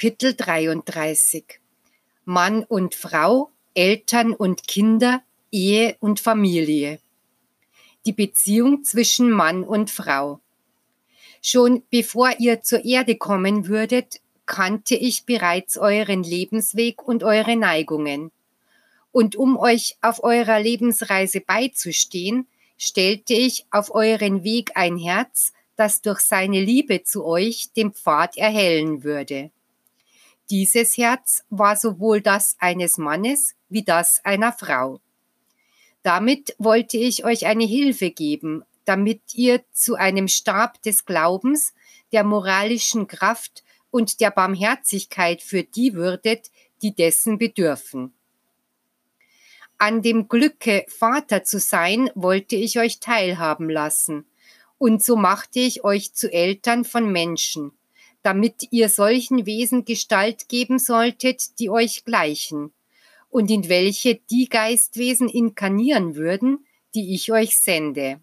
Kapitel 33 Mann und Frau, Eltern und Kinder, Ehe und Familie. Die Beziehung zwischen Mann und Frau. Schon bevor ihr zur Erde kommen würdet, kannte ich bereits euren Lebensweg und eure Neigungen. Und um euch auf eurer Lebensreise beizustehen, stellte ich auf euren Weg ein Herz, das durch seine Liebe zu euch den Pfad erhellen würde. Dieses Herz war sowohl das eines Mannes wie das einer Frau. Damit wollte ich euch eine Hilfe geben, damit ihr zu einem Stab des Glaubens, der moralischen Kraft und der Barmherzigkeit für die würdet, die dessen bedürfen. An dem Glücke, Vater zu sein, wollte ich euch teilhaben lassen, und so machte ich euch zu Eltern von Menschen, damit ihr solchen Wesen Gestalt geben solltet, die euch gleichen, und in welche die Geistwesen inkarnieren würden, die ich euch sende.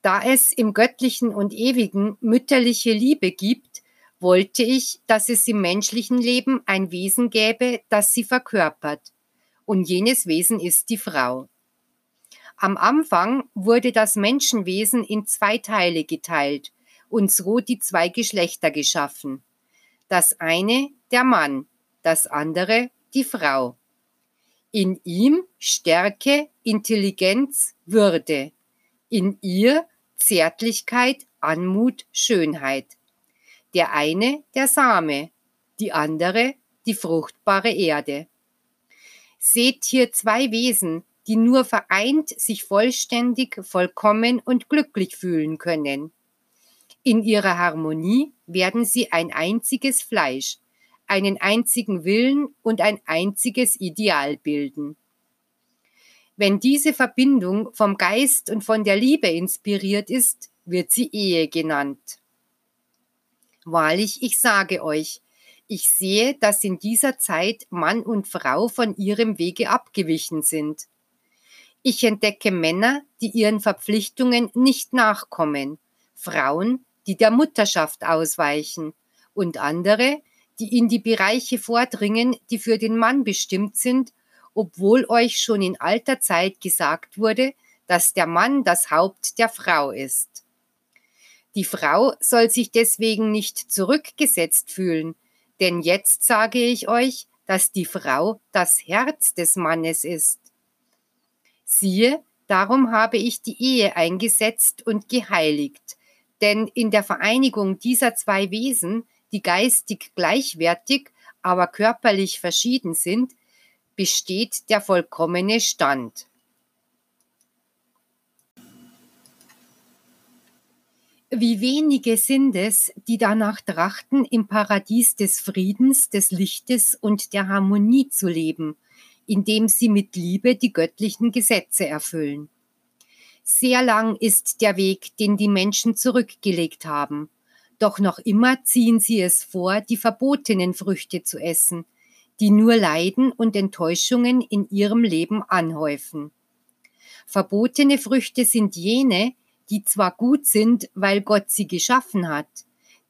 Da es im göttlichen und ewigen mütterliche Liebe gibt, wollte ich, dass es im menschlichen Leben ein Wesen gäbe, das sie verkörpert. Und jenes Wesen ist die Frau. Am Anfang wurde das Menschenwesen in zwei Teile geteilt, und so die zwei Geschlechter geschaffen. Das eine der Mann, das andere die Frau. In ihm Stärke, Intelligenz, Würde. In ihr Zärtlichkeit, Anmut, Schönheit. Der eine der Same, die andere die fruchtbare Erde. Seht hier zwei Wesen, die nur vereint sich vollständig, vollkommen und glücklich fühlen können. In ihrer Harmonie werden sie ein einziges Fleisch, einen einzigen Willen und ein einziges Ideal bilden. Wenn diese Verbindung vom Geist und von der Liebe inspiriert ist, wird sie Ehe genannt. Wahrlich, ich sage euch, ich sehe, dass in dieser Zeit Mann und Frau von ihrem Wege abgewichen sind. Ich entdecke Männer, die ihren Verpflichtungen nicht nachkommen, Frauen, die der Mutterschaft ausweichen, und andere, die in die Bereiche vordringen, die für den Mann bestimmt sind, obwohl euch schon in alter Zeit gesagt wurde, dass der Mann das Haupt der Frau ist. Die Frau soll sich deswegen nicht zurückgesetzt fühlen, denn jetzt sage ich euch, dass die Frau das Herz des Mannes ist. Siehe, darum habe ich die Ehe eingesetzt und geheiligt, denn in der Vereinigung dieser zwei Wesen, die geistig gleichwertig, aber körperlich verschieden sind, besteht der vollkommene Stand. Wie wenige sind es, die danach trachten, im Paradies des Friedens, des Lichtes und der Harmonie zu leben, indem sie mit Liebe die göttlichen Gesetze erfüllen. Sehr lang ist der Weg, den die Menschen zurückgelegt haben. Doch noch immer ziehen sie es vor, die verbotenen Früchte zu essen, die nur Leiden und Enttäuschungen in ihrem Leben anhäufen. Verbotene Früchte sind jene, die zwar gut sind, weil Gott sie geschaffen hat,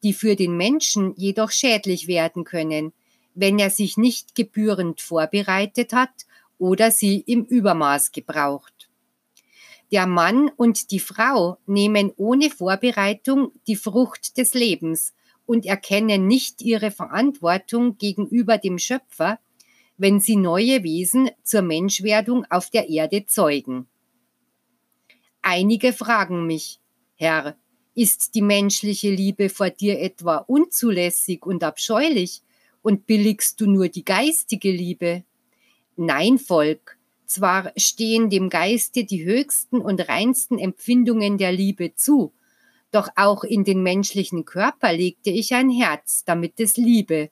die für den Menschen jedoch schädlich werden können, wenn er sich nicht gebührend vorbereitet hat oder sie im Übermaß gebraucht. Der Mann und die Frau nehmen ohne Vorbereitung die Frucht des Lebens und erkennen nicht ihre Verantwortung gegenüber dem Schöpfer, wenn sie neue Wesen zur Menschwerdung auf der Erde zeugen. Einige fragen mich, Herr, ist die menschliche Liebe vor dir etwa unzulässig und abscheulich und billigst du nur die geistige Liebe? Nein, Volk, zwar stehen dem Geiste die höchsten und reinsten Empfindungen der Liebe zu, doch auch in den menschlichen Körper legte ich ein Herz, damit es liebe,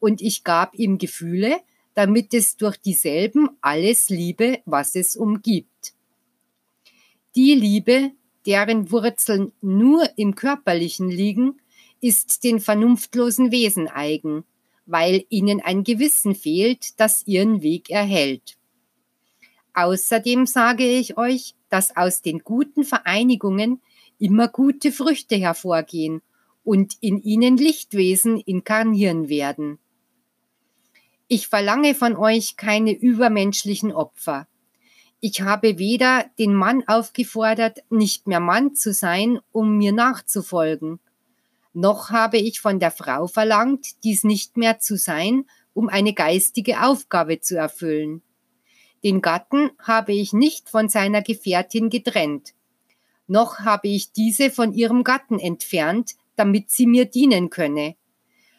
und ich gab ihm Gefühle, damit es durch dieselben alles liebe, was es umgibt. Die Liebe, deren Wurzeln nur im körperlichen liegen, ist den vernunftlosen Wesen eigen, weil ihnen ein Gewissen fehlt, das ihren Weg erhält. Außerdem sage ich euch, dass aus den guten Vereinigungen immer gute Früchte hervorgehen und in ihnen Lichtwesen inkarnieren werden. Ich verlange von euch keine übermenschlichen Opfer. Ich habe weder den Mann aufgefordert, nicht mehr Mann zu sein, um mir nachzufolgen, noch habe ich von der Frau verlangt, dies nicht mehr zu sein, um eine geistige Aufgabe zu erfüllen. Den Gatten habe ich nicht von seiner Gefährtin getrennt, noch habe ich diese von ihrem Gatten entfernt, damit sie mir dienen könne.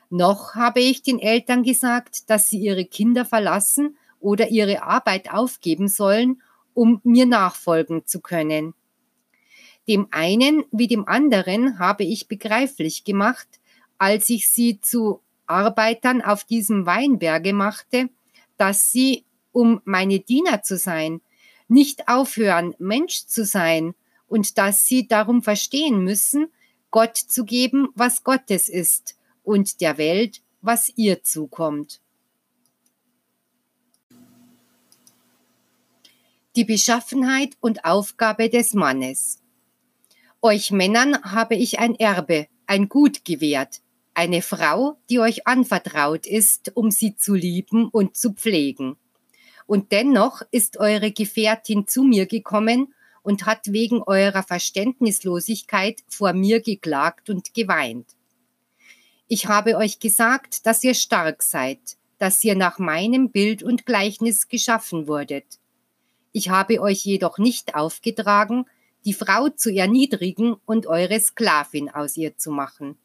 Noch habe ich den Eltern gesagt, dass sie ihre Kinder verlassen oder ihre Arbeit aufgeben sollen, um mir nachfolgen zu können. Dem einen wie dem anderen habe ich begreiflich gemacht, als ich sie zu Arbeitern auf diesem Weinberge machte, dass sie, um meine Diener zu sein, nicht aufhören, Mensch zu sein, und dass sie darum verstehen müssen, Gott zu geben, was Gottes ist, und der Welt, was ihr zukommt. Die Beschaffenheit und Aufgabe des Mannes. Euch Männern habe ich ein Erbe, ein Gut gewährt, eine Frau, die euch anvertraut ist, um sie zu lieben und zu pflegen. Und dennoch ist eure Gefährtin zu mir gekommen und hat wegen eurer Verständnislosigkeit vor mir geklagt und geweint. Ich habe euch gesagt, dass ihr stark seid, dass ihr nach meinem Bild und Gleichnis geschaffen wurdet. Ich habe euch jedoch nicht aufgetragen, die Frau zu erniedrigen und eure Sklavin aus ihr zu machen.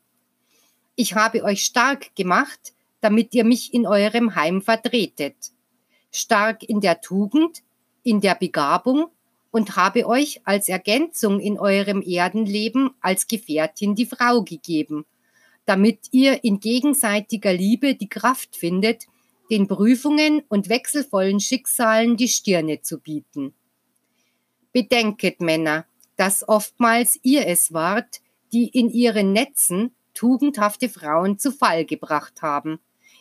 Ich habe euch stark gemacht, damit ihr mich in eurem Heim vertretet, stark in der Tugend, in der Begabung und habe euch als Ergänzung in eurem Erdenleben als Gefährtin die Frau gegeben, damit ihr in gegenseitiger Liebe die Kraft findet, den Prüfungen und wechselvollen Schicksalen die Stirne zu bieten. Bedenket, Männer, dass oftmals ihr es wart, die in ihren Netzen tugendhafte Frauen zu Fall gebracht haben,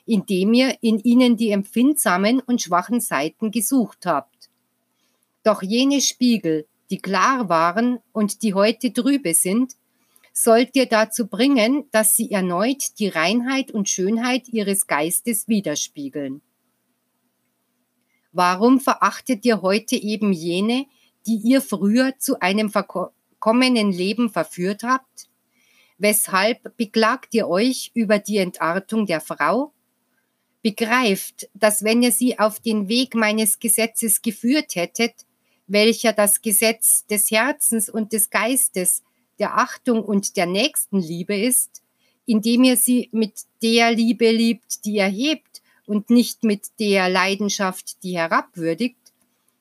indem ihr in ihnen die empfindsamen und schwachen Seiten gesucht habt. Doch jene Spiegel, die klar waren und die heute trübe sind, sollt ihr dazu bringen, dass sie erneut die Reinheit und Schönheit ihres Geistes widerspiegeln. Warum verachtet ihr heute eben jene, die ihr früher zu einem verkommenen Leben verführt habt? Weshalb beklagt ihr euch über die Entartung der Frau? Begreift, dass wenn ihr sie auf den Weg meines Gesetzes geführt hättet, welcher das Gesetz des Herzens und des Geistes der Achtung und der Nächstenliebe ist, indem ihr sie mit der Liebe liebt, die erhebt und nicht mit der Leidenschaft, die herabwürdigt,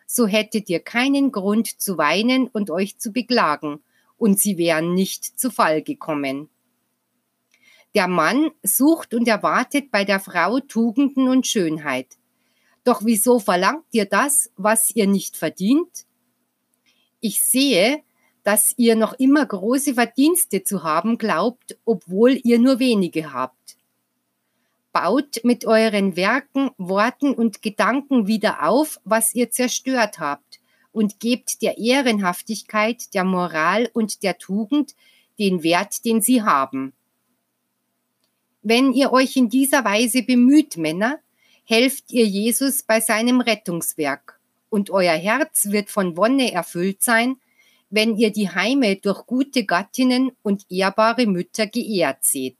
so hättet ihr keinen Grund zu weinen und euch zu beklagen, und sie wären nicht zu Fall gekommen. Der Mann sucht und erwartet bei der Frau Tugenden und Schönheit. Doch wieso verlangt ihr das, was ihr nicht verdient? Ich sehe, dass ihr noch immer große Verdienste zu haben glaubt, obwohl ihr nur wenige habt. Baut mit euren Werken, Worten und Gedanken wieder auf, was ihr zerstört habt, und gebt der Ehrenhaftigkeit, der Moral und der Tugend den Wert, den sie haben. Wenn ihr euch in dieser Weise bemüht, Männer, helft ihr Jesus bei seinem Rettungswerk, und euer Herz wird von Wonne erfüllt sein, wenn ihr die Heime durch gute Gattinnen und ehrbare Mütter geehrt seht.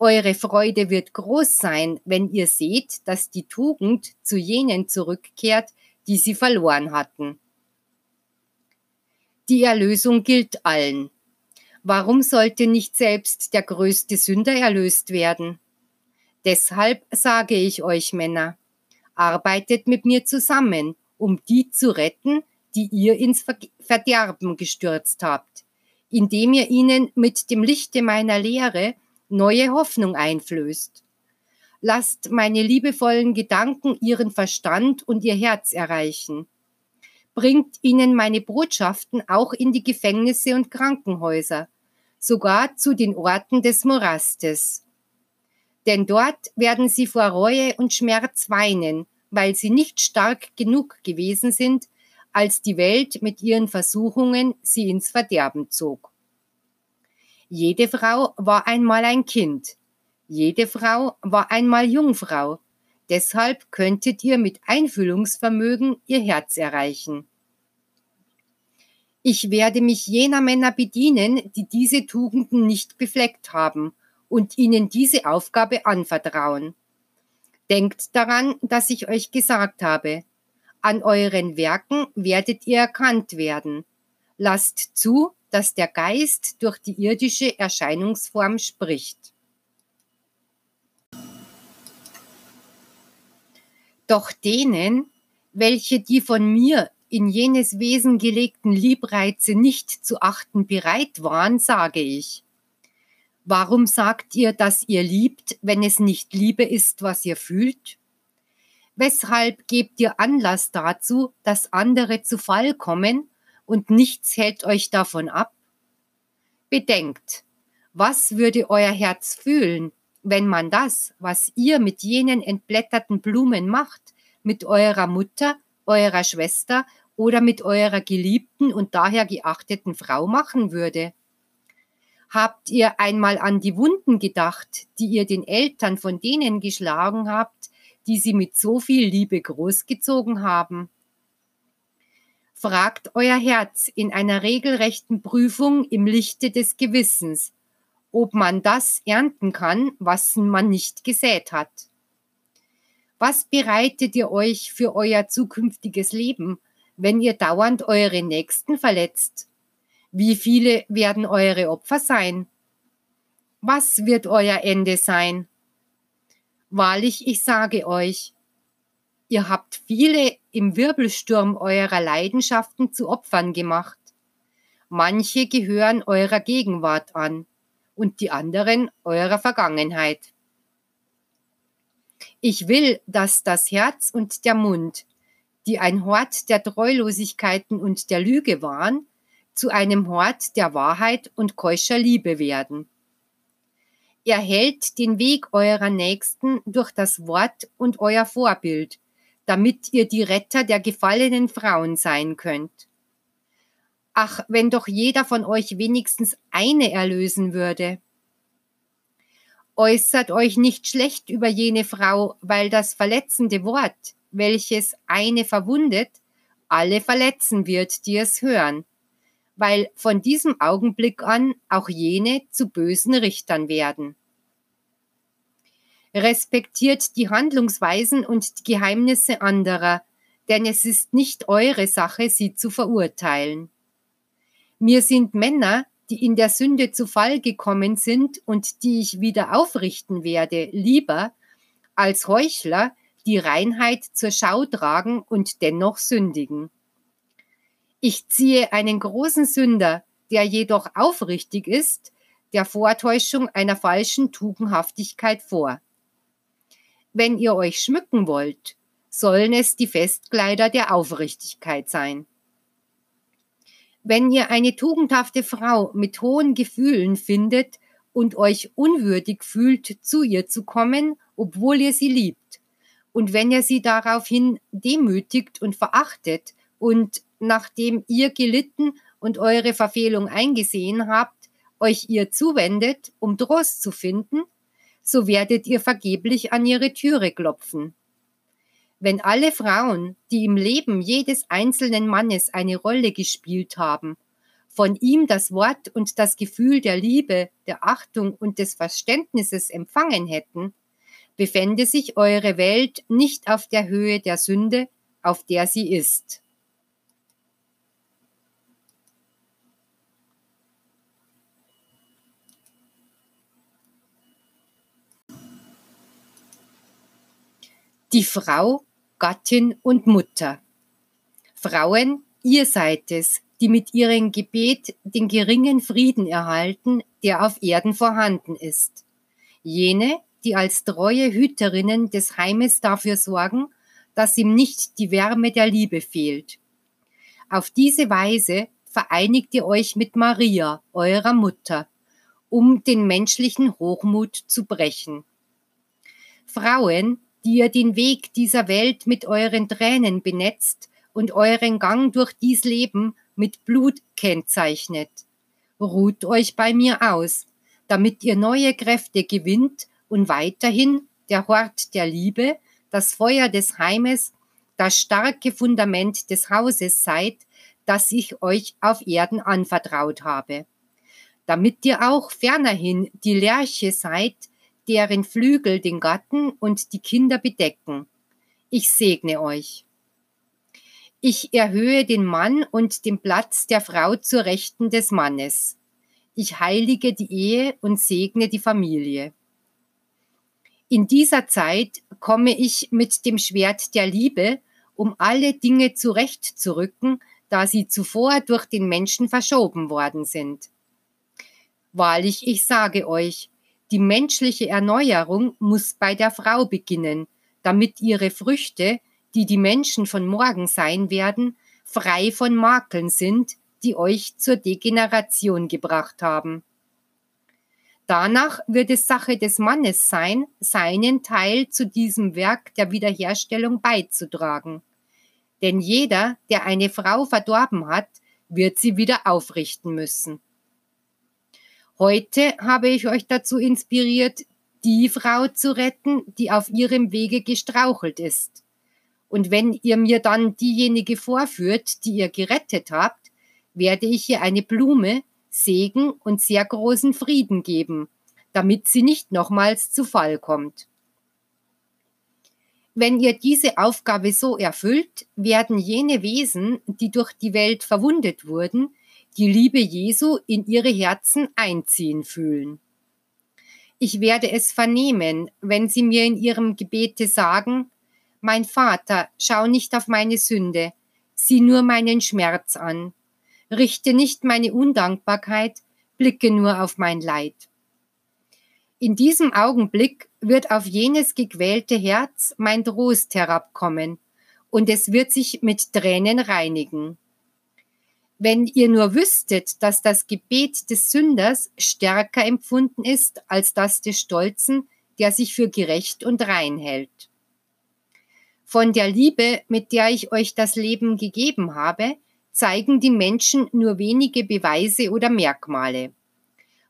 Eure Freude wird groß sein, wenn ihr seht, dass die Tugend zu jenen zurückkehrt, die sie verloren hatten. Die Erlösung gilt allen. Warum sollte nicht selbst der größte Sünder erlöst werden? Deshalb sage ich euch Männer, arbeitet mit mir zusammen, um die zu retten, die ihr ins Verderben gestürzt habt, indem ihr ihnen mit dem Lichte meiner Lehre neue Hoffnung einflößt. Lasst meine liebevollen Gedanken ihren Verstand und ihr Herz erreichen. Bringt ihnen meine Botschaften auch in die Gefängnisse und Krankenhäuser, sogar zu den Orten des Morastes. Denn dort werden sie vor Reue und Schmerz weinen, weil sie nicht stark genug gewesen sind, als die Welt mit ihren Versuchungen sie ins Verderben zog. Jede Frau war einmal ein Kind. Jede Frau war einmal Jungfrau. Deshalb könntet ihr mit Einfühlungsvermögen ihr Herz erreichen. Ich werde mich jener Männer bedienen, die diese Tugenden nicht befleckt haben, und ihnen diese Aufgabe anvertrauen. Denkt daran, dass ich euch gesagt habe, an euren Werken werdet ihr erkannt werden. Lasst zu, dass der Geist durch die irdische Erscheinungsform spricht. Doch denen, welche die von mir in jenes Wesen gelegten Liebreize nicht zu achten bereit waren, sage ich. Warum sagt ihr, dass ihr liebt, wenn es nicht Liebe ist, was ihr fühlt? Weshalb gebt ihr Anlass dazu, dass andere zu Fall kommen und nichts hält euch davon ab? Bedenkt, was würde euer Herz fühlen, wenn man das, was ihr mit jenen entblätterten Blumen macht, mit eurer Mutter, eurer Schwester oder mit eurer geliebten und daher geachteten Frau machen würde? Habt ihr einmal an die Wunden gedacht, die ihr den Eltern von denen geschlagen habt, die sie mit so viel Liebe großgezogen haben? Fragt euer Herz in einer regelrechten Prüfung im Lichte des Gewissens, ob man das ernten kann, was man nicht gesät hat. Was bereitet ihr euch für euer zukünftiges Leben, wenn ihr dauernd eure Nächsten verletzt? Wie viele werden eure Opfer sein? Was wird euer Ende sein? Wahrlich, ich sage euch, ihr habt viele im Wirbelsturm eurer Leidenschaften zu Opfern gemacht. Manche gehören eurer Gegenwart an und die anderen eurer Vergangenheit. Ich will, dass das Herz und der Mund, die ein Hort der Treulosigkeiten und der Lüge waren, zu einem Hort der Wahrheit und keuscher Liebe werden. Er hält den Weg eurer Nächsten durch das Wort und euer Vorbild, damit ihr die Retter der gefallenen Frauen sein könnt. Ach, wenn doch jeder von euch wenigstens eine erlösen würde. Äußert euch nicht schlecht über jene Frau, weil das verletzende Wort, welches eine verwundet, alle verletzen wird, die es hören, weil von diesem Augenblick an auch jene zu bösen Richtern werden. Respektiert die Handlungsweisen und die Geheimnisse anderer, denn es ist nicht eure Sache, sie zu verurteilen. Mir sind Männer, die in der Sünde zu Fall gekommen sind und die ich wieder aufrichten werde, lieber als Heuchler, die Reinheit zur Schau tragen und dennoch sündigen. Ich ziehe einen großen Sünder, der jedoch aufrichtig ist, der Vortäuschung einer falschen Tugendhaftigkeit vor. Wenn ihr euch schmücken wollt, sollen es die Festkleider der Aufrichtigkeit sein. Wenn ihr eine tugendhafte Frau mit hohen Gefühlen findet und euch unwürdig fühlt, zu ihr zu kommen, obwohl ihr sie liebt, und wenn ihr sie daraufhin demütigt und verachtet und nachdem ihr gelitten und eure Verfehlung eingesehen habt, euch ihr zuwendet, um Trost zu finden, so werdet ihr vergeblich an ihre Türe klopfen. Wenn alle Frauen, die im Leben jedes einzelnen Mannes eine Rolle gespielt haben, von ihm das Wort und das Gefühl der Liebe, der Achtung und des Verständnisses empfangen hätten, befände sich eure Welt nicht auf der Höhe der Sünde, auf der sie ist. Die Frau, Gattin und Mutter. Frauen, ihr seid es, die mit ihrem Gebet den geringen Frieden erhalten, der auf Erden vorhanden ist. Jene, die als treue Hüterinnen des Heimes dafür sorgen, dass ihm nicht die Wärme der Liebe fehlt. Auf diese Weise vereinigt ihr euch mit Maria, eurer Mutter, um den menschlichen Hochmut zu brechen. Frauen, die ihr den Weg dieser Welt mit euren Tränen benetzt und euren Gang durch dies Leben mit Blut kennzeichnet. ruht euch bei mir aus, damit ihr neue Kräfte gewinnt und weiterhin der Hort der Liebe, das Feuer des Heimes, das starke Fundament des Hauses seid, das ich euch auf Erden anvertraut habe. Damit ihr auch fernerhin die Lerche seid, deren Flügel den Gatten und die Kinder bedecken. Ich segne euch. Ich erhöhe den Mann und den Platz der Frau zur Rechten des Mannes. Ich heilige die Ehe und segne die Familie. In dieser Zeit komme ich mit dem Schwert der Liebe, um alle Dinge zurechtzurücken, da sie zuvor durch den Menschen verschoben worden sind. Wahrlich, ich sage euch, die menschliche Erneuerung muss bei der Frau beginnen, damit ihre Früchte, die die Menschen von morgen sein werden, frei von Makeln sind, die euch zur Degeneration gebracht haben. Danach wird es Sache des Mannes sein, seinen Teil zu diesem Werk der Wiederherstellung beizutragen. Denn jeder, der eine Frau verdorben hat, wird sie wieder aufrichten müssen. Heute habe ich euch dazu inspiriert, die Frau zu retten, die auf ihrem Wege gestrauchelt ist. Und wenn ihr mir dann diejenige vorführt, die ihr gerettet habt, werde ich ihr eine Blume, Segen und sehr großen Frieden geben, damit sie nicht nochmals zu Fall kommt. Wenn ihr diese Aufgabe so erfüllt, werden jene Wesen, die durch die Welt verwundet wurden, die Liebe Jesu in ihre Herzen einziehen fühlen. Ich werde es vernehmen, wenn sie mir in ihrem Gebete sagen, mein Vater, schau nicht auf meine Sünde, sieh nur meinen Schmerz an, richte nicht meine Undankbarkeit, blicke nur auf mein Leid. In diesem Augenblick wird auf jenes gequälte Herz mein Trost herabkommen, und es wird sich mit Tränen reinigen. Wenn ihr nur wüsstet, dass das Gebet des Sünders stärker empfunden ist als das des Stolzen, der sich für gerecht und rein hält. Von der Liebe, mit der ich euch das Leben gegeben habe, zeigen die Menschen nur wenige Beweise oder Merkmale.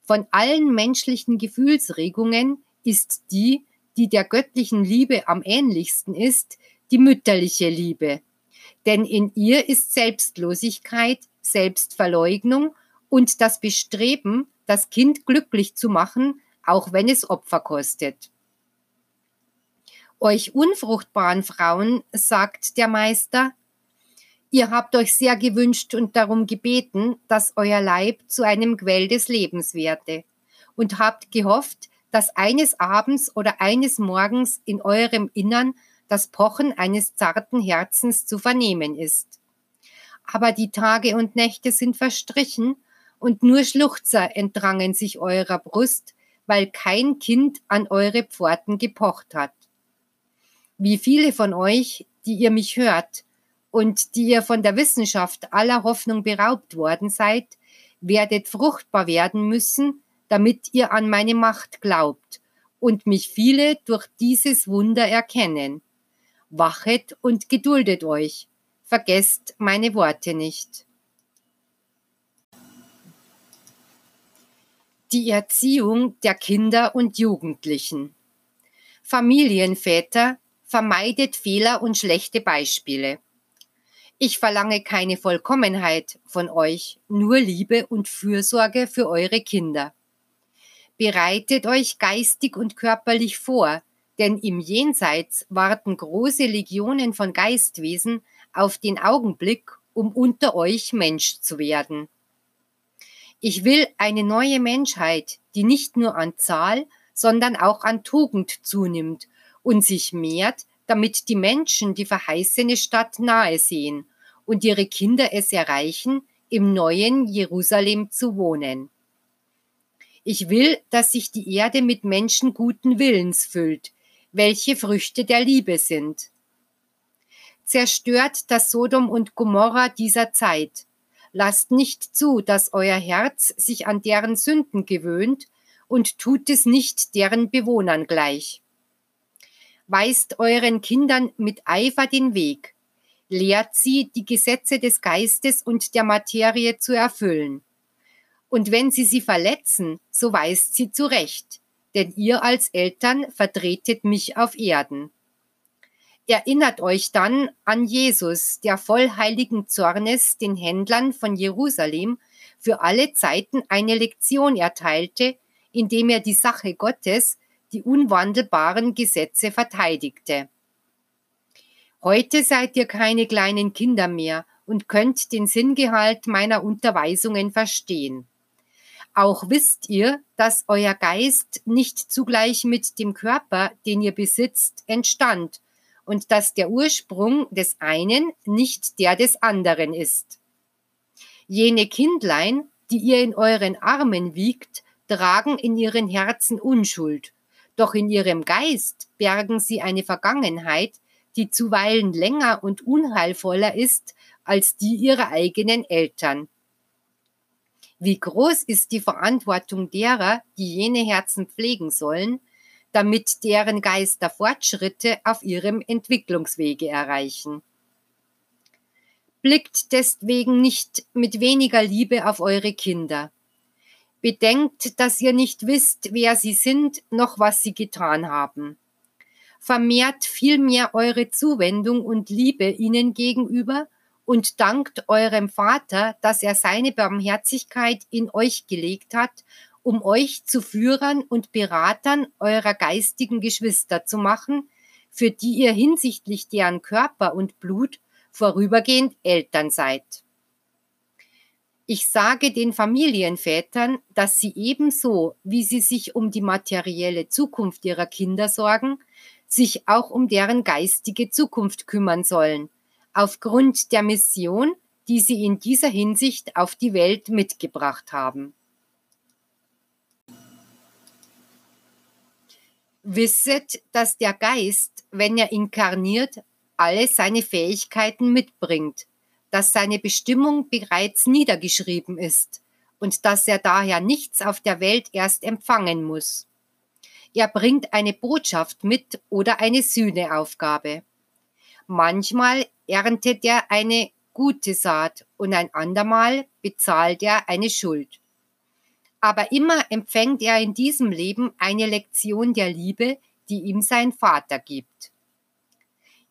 Von allen menschlichen Gefühlsregungen ist die, die der göttlichen Liebe am ähnlichsten ist, die mütterliche Liebe. Denn in ihr ist Selbstlosigkeit, Selbstverleugnung und das Bestreben, das Kind glücklich zu machen, auch wenn es Opfer kostet. Euch unfruchtbaren Frauen, sagt der Meister, ihr habt euch sehr gewünscht und darum gebeten, dass euer Leib zu einem Quell des Lebens werde, und habt gehofft, dass eines Abends oder eines Morgens in eurem Innern das Pochen eines zarten Herzens zu vernehmen ist aber die Tage und Nächte sind verstrichen und nur Schluchzer entdrangen sich eurer Brust, weil kein Kind an eure Pforten gepocht hat. Wie viele von euch, die ihr mich hört und die ihr von der Wissenschaft aller Hoffnung beraubt worden seid, werdet fruchtbar werden müssen, damit ihr an meine Macht glaubt und mich viele durch dieses Wunder erkennen. Wachet und geduldet euch, Vergesst meine Worte nicht. Die Erziehung der Kinder und Jugendlichen. Familienväter vermeidet Fehler und schlechte Beispiele. Ich verlange keine Vollkommenheit von euch, nur Liebe und Fürsorge für eure Kinder. Bereitet euch geistig und körperlich vor, denn im Jenseits warten große Legionen von Geistwesen auf den Augenblick, um unter euch Mensch zu werden. Ich will eine neue Menschheit, die nicht nur an Zahl, sondern auch an Tugend zunimmt und sich mehrt, damit die Menschen die verheißene Stadt nahe sehen und ihre Kinder es erreichen, im neuen Jerusalem zu wohnen. Ich will, dass sich die Erde mit Menschen guten Willens füllt, welche Früchte der Liebe sind zerstört das Sodom und Gomorra dieser Zeit. Lasst nicht zu, dass euer Herz sich an deren Sünden gewöhnt und tut es nicht deren Bewohnern gleich. Weist euren Kindern mit Eifer den Weg, lehrt sie, die Gesetze des Geistes und der Materie zu erfüllen. Und wenn sie sie verletzen, so weist sie zurecht, denn ihr als Eltern vertretet mich auf Erden. Erinnert euch dann an Jesus, der voll heiligen Zornes den Händlern von Jerusalem für alle Zeiten eine Lektion erteilte, indem er die Sache Gottes, die unwandelbaren Gesetze verteidigte. Heute seid ihr keine kleinen Kinder mehr und könnt den Sinngehalt meiner Unterweisungen verstehen. Auch wisst ihr, dass euer Geist nicht zugleich mit dem Körper, den ihr besitzt, entstand und dass der Ursprung des einen nicht der des anderen ist. Jene Kindlein, die ihr in euren Armen wiegt, tragen in ihren Herzen Unschuld, doch in ihrem Geist bergen sie eine Vergangenheit, die zuweilen länger und unheilvoller ist als die ihrer eigenen Eltern. Wie groß ist die Verantwortung derer, die jene Herzen pflegen sollen, damit deren Geister Fortschritte auf ihrem Entwicklungswege erreichen. Blickt deswegen nicht mit weniger Liebe auf eure Kinder. Bedenkt, dass ihr nicht wisst, wer sie sind, noch was sie getan haben. Vermehrt vielmehr eure Zuwendung und Liebe ihnen gegenüber und dankt eurem Vater, dass er seine Barmherzigkeit in euch gelegt hat, um euch zu Führern und Beratern eurer geistigen Geschwister zu machen, für die ihr hinsichtlich deren Körper und Blut vorübergehend Eltern seid. Ich sage den Familienvätern, dass sie ebenso, wie sie sich um die materielle Zukunft ihrer Kinder sorgen, sich auch um deren geistige Zukunft kümmern sollen, aufgrund der Mission, die sie in dieser Hinsicht auf die Welt mitgebracht haben. Wisset, dass der Geist, wenn er inkarniert, alle seine Fähigkeiten mitbringt, dass seine Bestimmung bereits niedergeschrieben ist und dass er daher nichts auf der Welt erst empfangen muss. Er bringt eine Botschaft mit oder eine Sühneaufgabe. Manchmal erntet er eine gute Saat und ein andermal bezahlt er eine Schuld. Aber immer empfängt er in diesem Leben eine Lektion der Liebe, die ihm sein Vater gibt.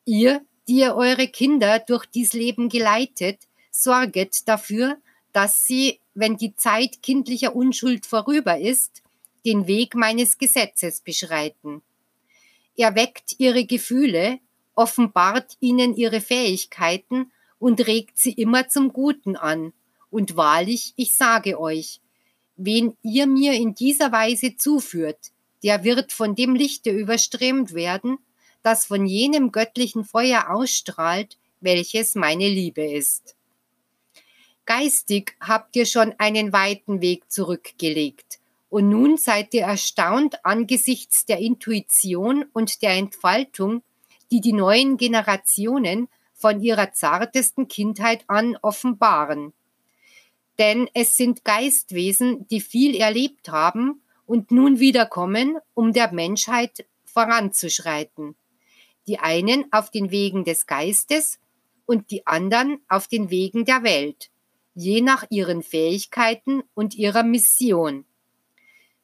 Ihr, die ihr eure Kinder durch dies Leben geleitet, sorget dafür, dass sie, wenn die Zeit kindlicher Unschuld vorüber ist, den Weg meines Gesetzes beschreiten. Er weckt ihre Gefühle, offenbart ihnen ihre Fähigkeiten und regt sie immer zum Guten an. Und wahrlich, ich sage euch, wen ihr mir in dieser Weise zuführt, der wird von dem Lichte überströmt werden, das von jenem göttlichen Feuer ausstrahlt, welches meine Liebe ist. Geistig habt ihr schon einen weiten Weg zurückgelegt, und nun seid ihr erstaunt angesichts der Intuition und der Entfaltung, die die neuen Generationen von ihrer zartesten Kindheit an offenbaren. Denn es sind Geistwesen, die viel erlebt haben und nun wiederkommen, um der Menschheit voranzuschreiten. Die einen auf den Wegen des Geistes und die anderen auf den Wegen der Welt, je nach ihren Fähigkeiten und ihrer Mission.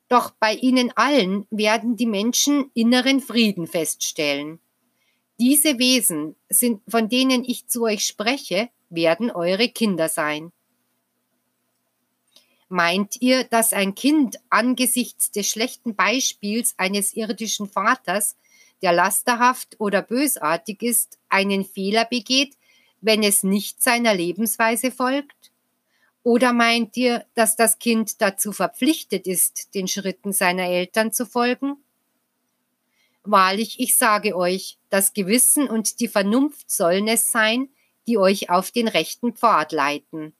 Doch bei ihnen allen werden die Menschen inneren Frieden feststellen. Diese Wesen sind, von denen ich zu euch spreche, werden eure Kinder sein. Meint ihr, dass ein Kind angesichts des schlechten Beispiels eines irdischen Vaters, der lasterhaft oder bösartig ist, einen Fehler begeht, wenn es nicht seiner Lebensweise folgt? Oder meint ihr, dass das Kind dazu verpflichtet ist, den Schritten seiner Eltern zu folgen? Wahrlich, ich sage euch, das Gewissen und die Vernunft sollen es sein, die euch auf den rechten Pfad leiten.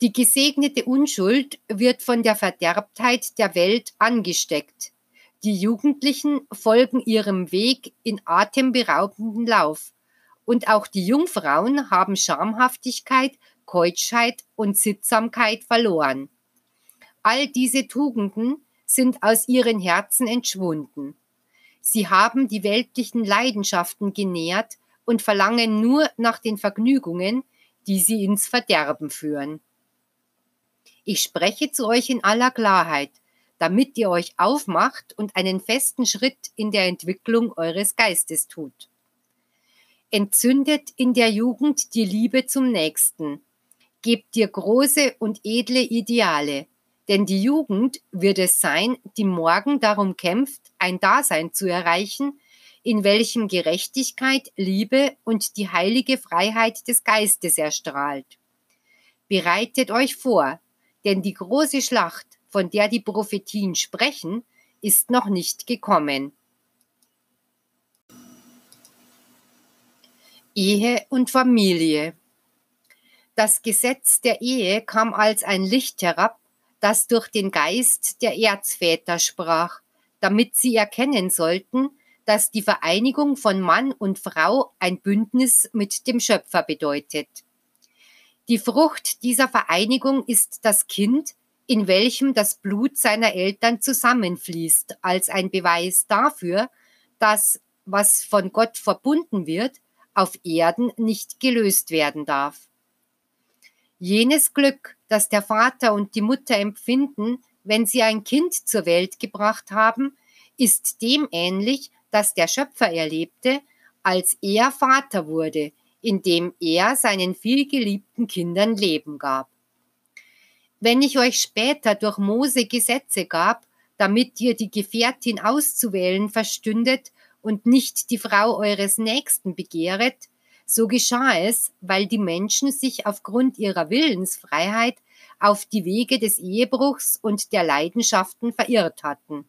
Die gesegnete Unschuld wird von der Verderbtheit der Welt angesteckt. Die Jugendlichen folgen ihrem Weg in atemberaubenden Lauf. Und auch die Jungfrauen haben Schamhaftigkeit Keutschheit und Sittsamkeit verloren. All diese Tugenden sind aus ihren Herzen entschwunden. Sie haben die weltlichen Leidenschaften genährt und verlangen nur nach den Vergnügungen, die sie ins Verderben führen. Ich spreche zu euch in aller Klarheit, damit ihr euch aufmacht und einen festen Schritt in der Entwicklung eures Geistes tut. Entzündet in der Jugend die Liebe zum Nächsten. Gebt dir große und edle Ideale, denn die Jugend wird es sein, die morgen darum kämpft, ein Dasein zu erreichen, in welchem Gerechtigkeit, Liebe und die heilige Freiheit des Geistes erstrahlt. Bereitet euch vor, denn die große Schlacht, von der die Prophetien sprechen, ist noch nicht gekommen. Ehe und Familie Das Gesetz der Ehe kam als ein Licht herab, das durch den Geist der Erzväter sprach, damit sie erkennen sollten, dass die Vereinigung von Mann und Frau ein Bündnis mit dem Schöpfer bedeutet. Die Frucht dieser Vereinigung ist das Kind, in welchem das Blut seiner Eltern zusammenfließt, als ein Beweis dafür, dass was von Gott verbunden wird, auf Erden nicht gelöst werden darf. Jenes Glück, das der Vater und die Mutter empfinden, wenn sie ein Kind zur Welt gebracht haben, ist dem ähnlich, das der Schöpfer erlebte, als er Vater wurde, indem er seinen vielgeliebten Kindern Leben gab. Wenn ich euch später durch Mose Gesetze gab, damit ihr die Gefährtin auszuwählen verstündet und nicht die Frau eures Nächsten begehret, so geschah es, weil die Menschen sich aufgrund ihrer Willensfreiheit auf die Wege des Ehebruchs und der Leidenschaften verirrt hatten.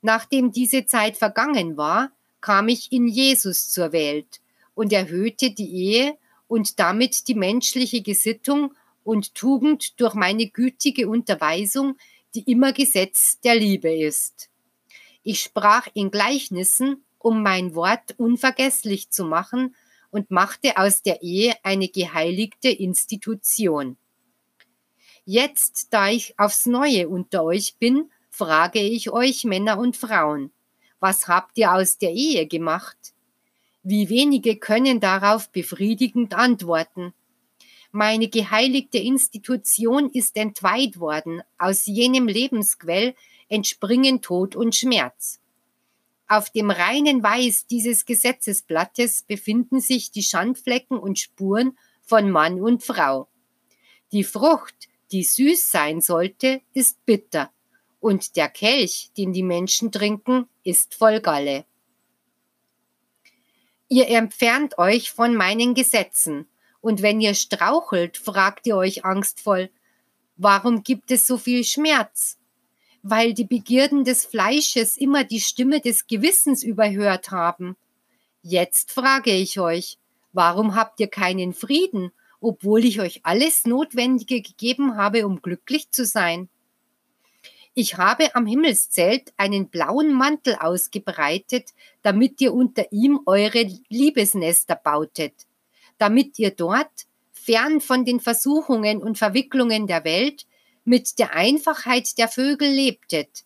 Nachdem diese Zeit vergangen war, kam ich in Jesus zur Welt und erhöhte die Ehe und damit die menschliche Gesittung und Tugend durch meine gütige Unterweisung, die immer Gesetz der Liebe ist. Ich sprach in Gleichnissen, um mein Wort unvergesslich zu machen und machte aus der Ehe eine geheiligte Institution. Jetzt, da ich aufs Neue unter euch bin, frage ich euch Männer und Frauen, was habt ihr aus der Ehe gemacht? Wie wenige können darauf befriedigend antworten. Meine geheiligte Institution ist entweiht worden, aus jenem Lebensquell entspringen Tod und Schmerz. Auf dem reinen Weiß dieses Gesetzesblattes befinden sich die Schandflecken und Spuren von Mann und Frau. Die Frucht, die süß sein sollte, ist bitter, und der Kelch, den die Menschen trinken, ist voll Galle. Ihr entfernt euch von meinen Gesetzen, und wenn ihr strauchelt, fragt ihr euch angstvoll, warum gibt es so viel Schmerz? Weil die Begierden des Fleisches immer die Stimme des Gewissens überhört haben. Jetzt frage ich euch, warum habt ihr keinen Frieden, obwohl ich euch alles Notwendige gegeben habe, um glücklich zu sein? Ich habe am Himmelszelt einen blauen Mantel ausgebreitet, damit ihr unter ihm eure Liebesnester bautet damit ihr dort, fern von den Versuchungen und Verwicklungen der Welt, mit der Einfachheit der Vögel lebtet.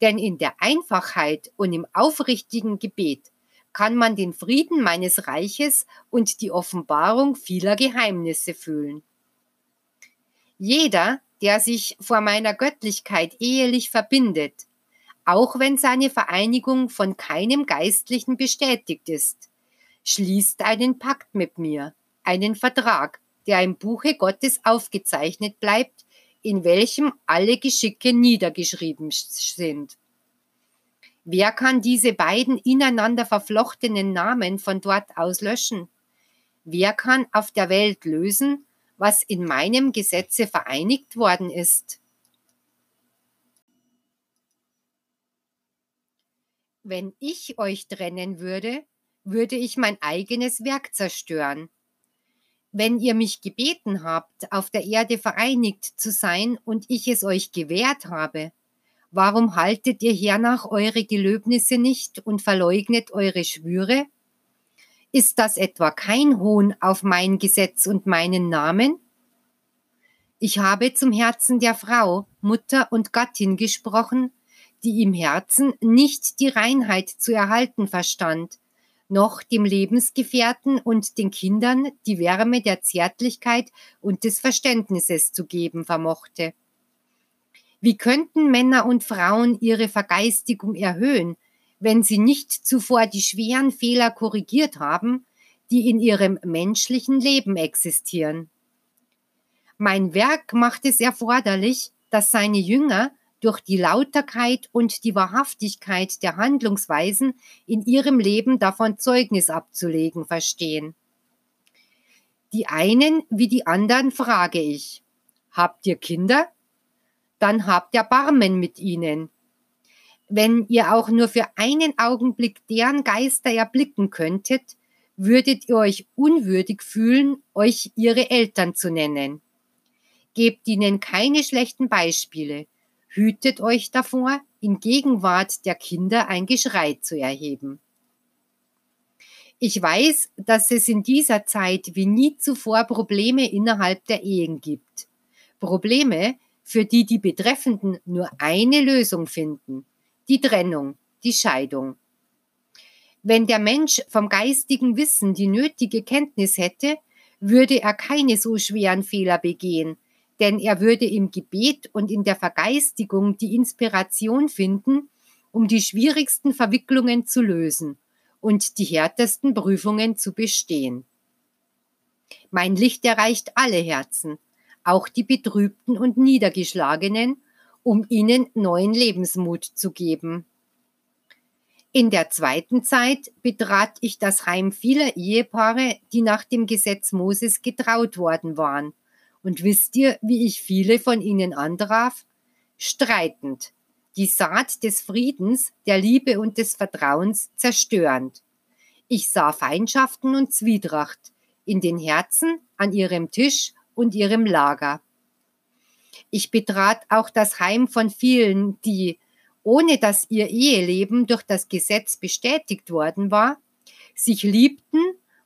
Denn in der Einfachheit und im aufrichtigen Gebet kann man den Frieden meines Reiches und die Offenbarung vieler Geheimnisse fühlen. Jeder, der sich vor meiner Göttlichkeit ehelich verbindet, auch wenn seine Vereinigung von keinem Geistlichen bestätigt ist, schließt einen Pakt mit mir, einen Vertrag, der im Buche Gottes aufgezeichnet bleibt, in welchem alle Geschicke niedergeschrieben sind. Wer kann diese beiden ineinander verflochtenen Namen von dort aus löschen? Wer kann auf der Welt lösen, was in meinem Gesetze vereinigt worden ist? Wenn ich euch trennen würde, würde ich mein eigenes Werk zerstören. Wenn ihr mich gebeten habt, auf der Erde vereinigt zu sein und ich es euch gewährt habe, warum haltet ihr hernach eure Gelöbnisse nicht und verleugnet eure Schwüre? Ist das etwa kein Hohn auf mein Gesetz und meinen Namen? Ich habe zum Herzen der Frau, Mutter und Gattin gesprochen, die im Herzen nicht die Reinheit zu erhalten verstand, noch dem Lebensgefährten und den Kindern die Wärme der Zärtlichkeit und des Verständnisses zu geben vermochte. Wie könnten Männer und Frauen ihre Vergeistigung erhöhen, wenn sie nicht zuvor die schweren Fehler korrigiert haben, die in ihrem menschlichen Leben existieren? Mein Werk macht es erforderlich, dass seine Jünger durch die Lauterkeit und die Wahrhaftigkeit der Handlungsweisen in ihrem Leben davon Zeugnis abzulegen verstehen. Die einen wie die anderen frage ich, habt ihr Kinder? Dann habt Erbarmen mit ihnen. Wenn ihr auch nur für einen Augenblick deren Geister erblicken könntet, würdet ihr euch unwürdig fühlen, euch ihre Eltern zu nennen. Gebt ihnen keine schlechten Beispiele, Hütet euch davor, in Gegenwart der Kinder ein Geschrei zu erheben. Ich weiß, dass es in dieser Zeit wie nie zuvor Probleme innerhalb der Ehen gibt. Probleme, für die die Betreffenden nur eine Lösung finden, die Trennung, die Scheidung. Wenn der Mensch vom geistigen Wissen die nötige Kenntnis hätte, würde er keine so schweren Fehler begehen, denn er würde im Gebet und in der Vergeistigung die Inspiration finden, um die schwierigsten Verwicklungen zu lösen und die härtesten Prüfungen zu bestehen. Mein Licht erreicht alle Herzen, auch die Betrübten und Niedergeschlagenen, um ihnen neuen Lebensmut zu geben. In der zweiten Zeit betrat ich das Heim vieler Ehepaare, die nach dem Gesetz Moses getraut worden waren und wisst ihr, wie ich viele von ihnen antraf? Streitend, die Saat des Friedens, der Liebe und des Vertrauens zerstörend. Ich sah Feindschaften und Zwietracht in den Herzen, an ihrem Tisch und ihrem Lager. Ich betrat auch das Heim von vielen, die, ohne dass ihr Eheleben durch das Gesetz bestätigt worden war, sich liebten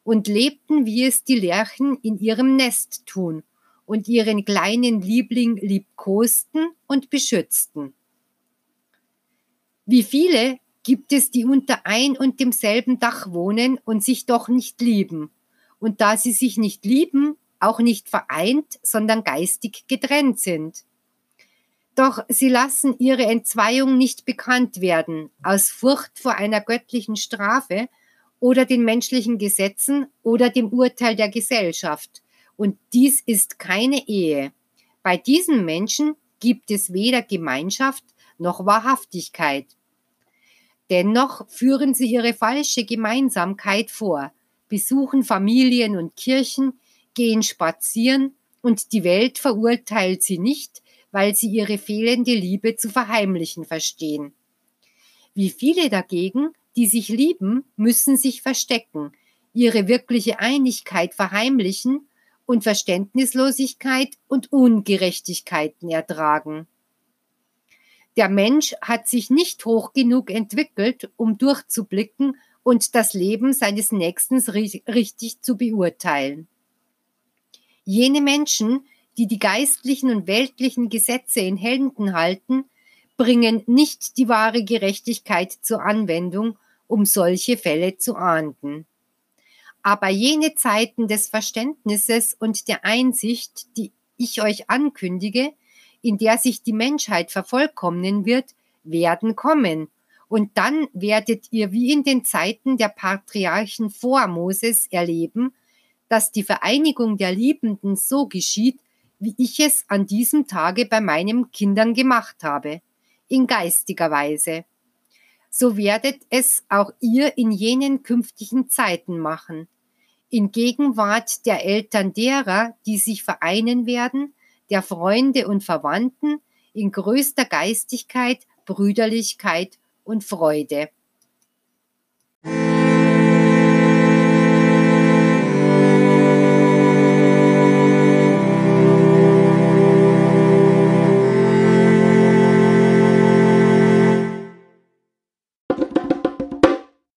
und lebten, wie es die Lerchen in ihrem Nest tun und ihren kleinen Liebling liebkosten und beschützten. Wie viele gibt es, die unter ein und demselben Dach wohnen und sich doch nicht lieben, und da sie sich nicht lieben, auch nicht vereint, sondern geistig getrennt sind. Doch sie lassen ihre Entzweiung nicht bekannt werden, aus Furcht vor einer göttlichen Strafe oder den menschlichen Gesetzen oder dem Urteil der Gesellschaft, und dies ist keine Ehe. Bei diesen Menschen gibt es weder Gemeinschaft noch Wahrhaftigkeit. Dennoch führen sie ihre falsche Gemeinsamkeit vor, besuchen Familien und Kirchen, gehen spazieren und die Welt verurteilt sie nicht, weil sie ihre fehlende Liebe zu verheimlichen verstehen. Wie viele dagegen, die sich lieben, müssen sich verstecken, ihre wirkliche Einigkeit verheimlichen und Verständnislosigkeit und Ungerechtigkeiten ertragen. Der Mensch hat sich nicht hoch genug entwickelt, um durchzublicken und das Leben seines Nächsten richtig zu beurteilen. Jene Menschen, die die geistlichen und weltlichen Gesetze in Händen halten, bringen nicht die wahre Gerechtigkeit zur Anwendung, um solche Fälle zu ahnden. Aber jene Zeiten des Verständnisses und der Einsicht, die ich euch ankündige, in der sich die Menschheit vervollkommnen wird, werden kommen. Und dann werdet ihr wie in den Zeiten der Patriarchen vor Moses erleben, dass die Vereinigung der Liebenden so geschieht, wie ich es an diesem Tage bei meinen Kindern gemacht habe, in geistiger Weise. So werdet es auch ihr in jenen künftigen Zeiten machen in Gegenwart der Eltern derer, die sich vereinen werden, der Freunde und Verwandten in größter Geistigkeit, Brüderlichkeit und Freude.